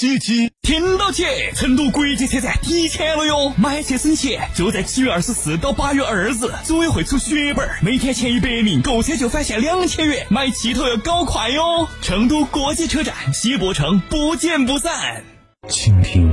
七七听到起，成都国际车展提前了哟！买车省钱，就在七月二十四到八月二日，组委会出血本，每天前一百名购车就返现两千元，买汽头要搞快哟！成都国际车展，西博城不见不散。倾听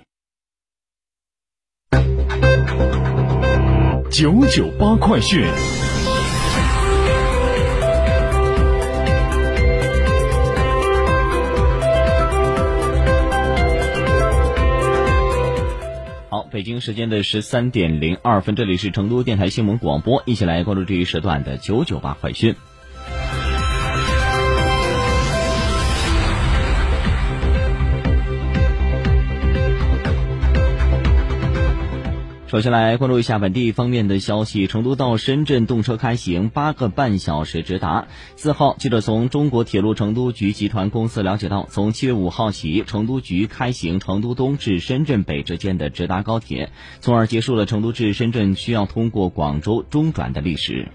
九九八快讯。好，北京时间的十三点零二分，这里是成都电台新闻广播，一起来关注这一时段的九九八快讯。首先来关注一下本地方面的消息：成都到深圳动车开行八个半小时直达。四号，记者从中国铁路成都局集团公司了解到，从七月五号起，成都局开行成都东至深圳北之间的直达高铁，从而结束了成都至深圳需要通过广州中转的历史。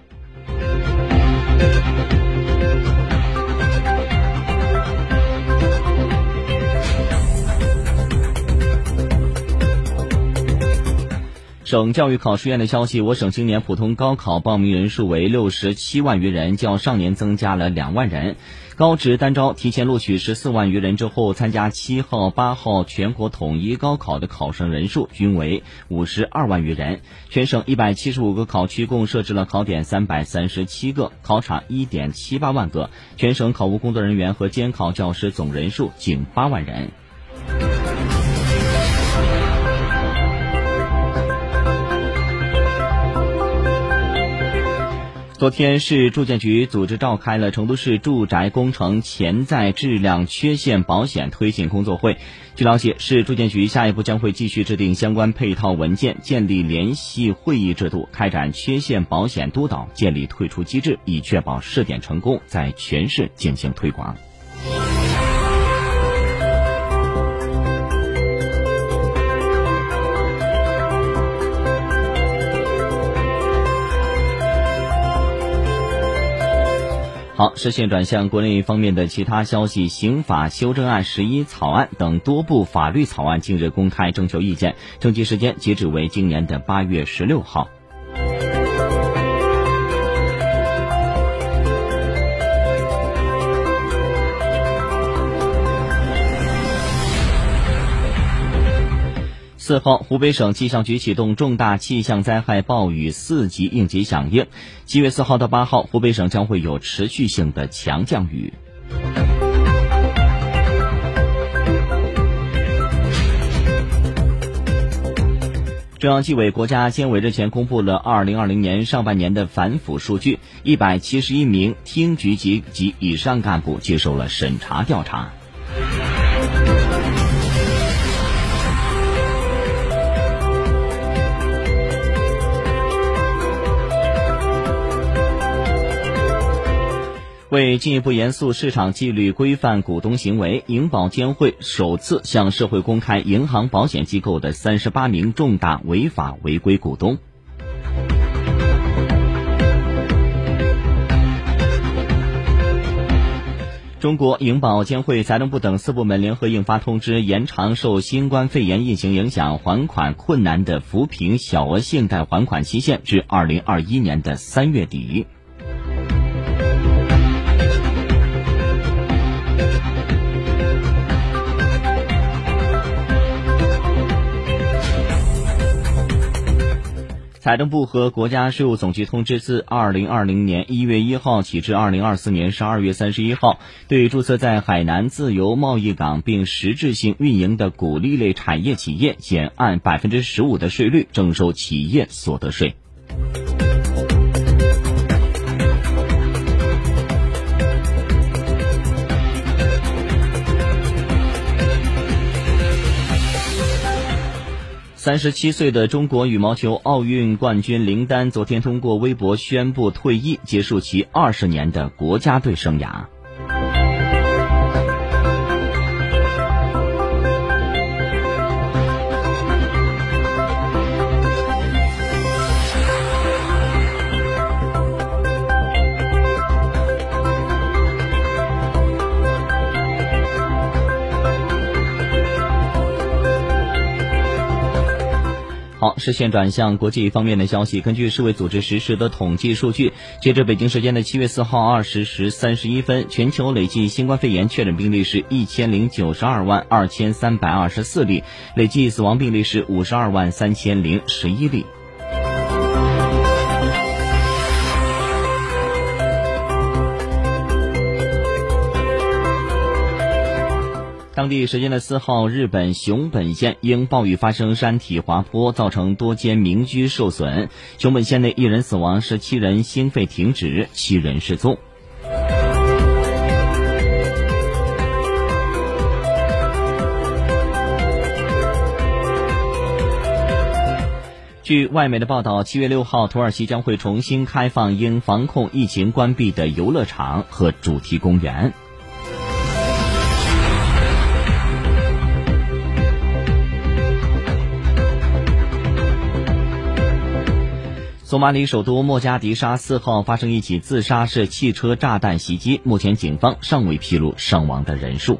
省教育考试院的消息，我省今年普通高考报名人数为六十七万余人，较上年增加了两万人。高职单招提前录取十四万余人之后，参加七号、八号全国统一高考的考生人数均为五十二万余人。全省一百七十五个考区共设置了考点三百三十七个，考场一点七八万个。全省考务工作人员和监考教师总人数仅八万人。昨天，市住建局组织召开了成都市住宅工程潜在质量缺陷保险推进工作会。据了解，市住建局下一步将会继续制定相关配套文件，建立联系会议制度，开展缺陷保险督导，建立退出机制，以确保试点成功，在全市进行推广。好，视线转向国内方面的其他消息。刑法修正案十一草案等多部法律草案近日公开征求意见，征集时间截止为今年的八月十六号。四号，湖北省气象局启动重大气象灾害暴雨四级应急响应。七月四号到八号，湖北省将会有持续性的强降雨。中央纪委国家监委日前公布了二零二零年上半年的反腐数据，一百七十一名厅局级及以上干部接受了审查调查。为进一步严肃市场纪律、规范股东行为，银保监会首次向社会公开银行保险机构的三十八名重大违法违规股东。中国银保监会、财政部等四部门联合印发通知，延长受新冠肺炎疫情影响还款困难的扶贫小额信贷还款期限至二零二一年的三月底。财政部和国家税务总局通知，自二零二零年一月一号起至二零二四年十二月三十一号，对注册在海南自由贸易港并实质性运营的鼓励类产业企业，减按百分之十五的税率征收企业所得税。三十七岁的中国羽毛球奥运冠军林丹昨天通过微博宣布退役，结束其二十年的国家队生涯。视线转向国际方面的消息。根据世卫组织实时的统计数据，截至北京时间的七月四号二十时三十一分，全球累计新冠肺炎确诊病例是一千零九十二万二千三百二十四例，累计死亡病例是五十二万三千零十一例。当地时间的四号，日本熊本县因暴雨发生山体滑坡，造成多间民居受损。熊本县内一人死亡，十七人心肺停止，七人失踪。据外媒的报道，七月六号，土耳其将会重新开放因防控疫情关闭的游乐场和主题公园。索马里首都莫加迪沙四号发生一起自杀式汽车炸弹袭击，目前警方尚未披露伤亡的人数。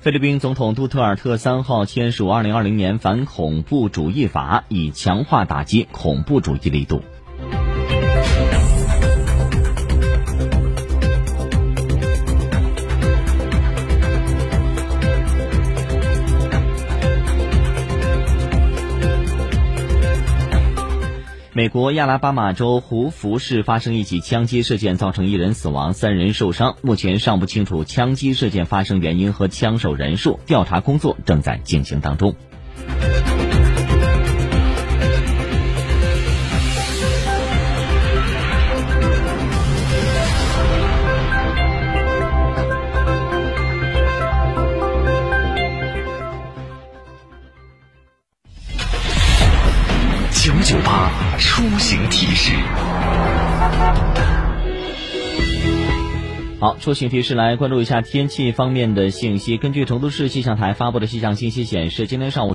菲律宾总统杜特尔特三号签署二零二零年反恐怖主义法，以强化打击恐怖主义力度。美国亚拉巴马州胡佛市发生一起枪击事件，造成一人死亡，三人受伤。目前尚不清楚枪击事件发生原因和枪手人数，调查工作正在进行当中。九九八出行提示。好，出行提示来关注一下天气方面的信息。根据成都市气象台发布的气象信息显示，今天上午。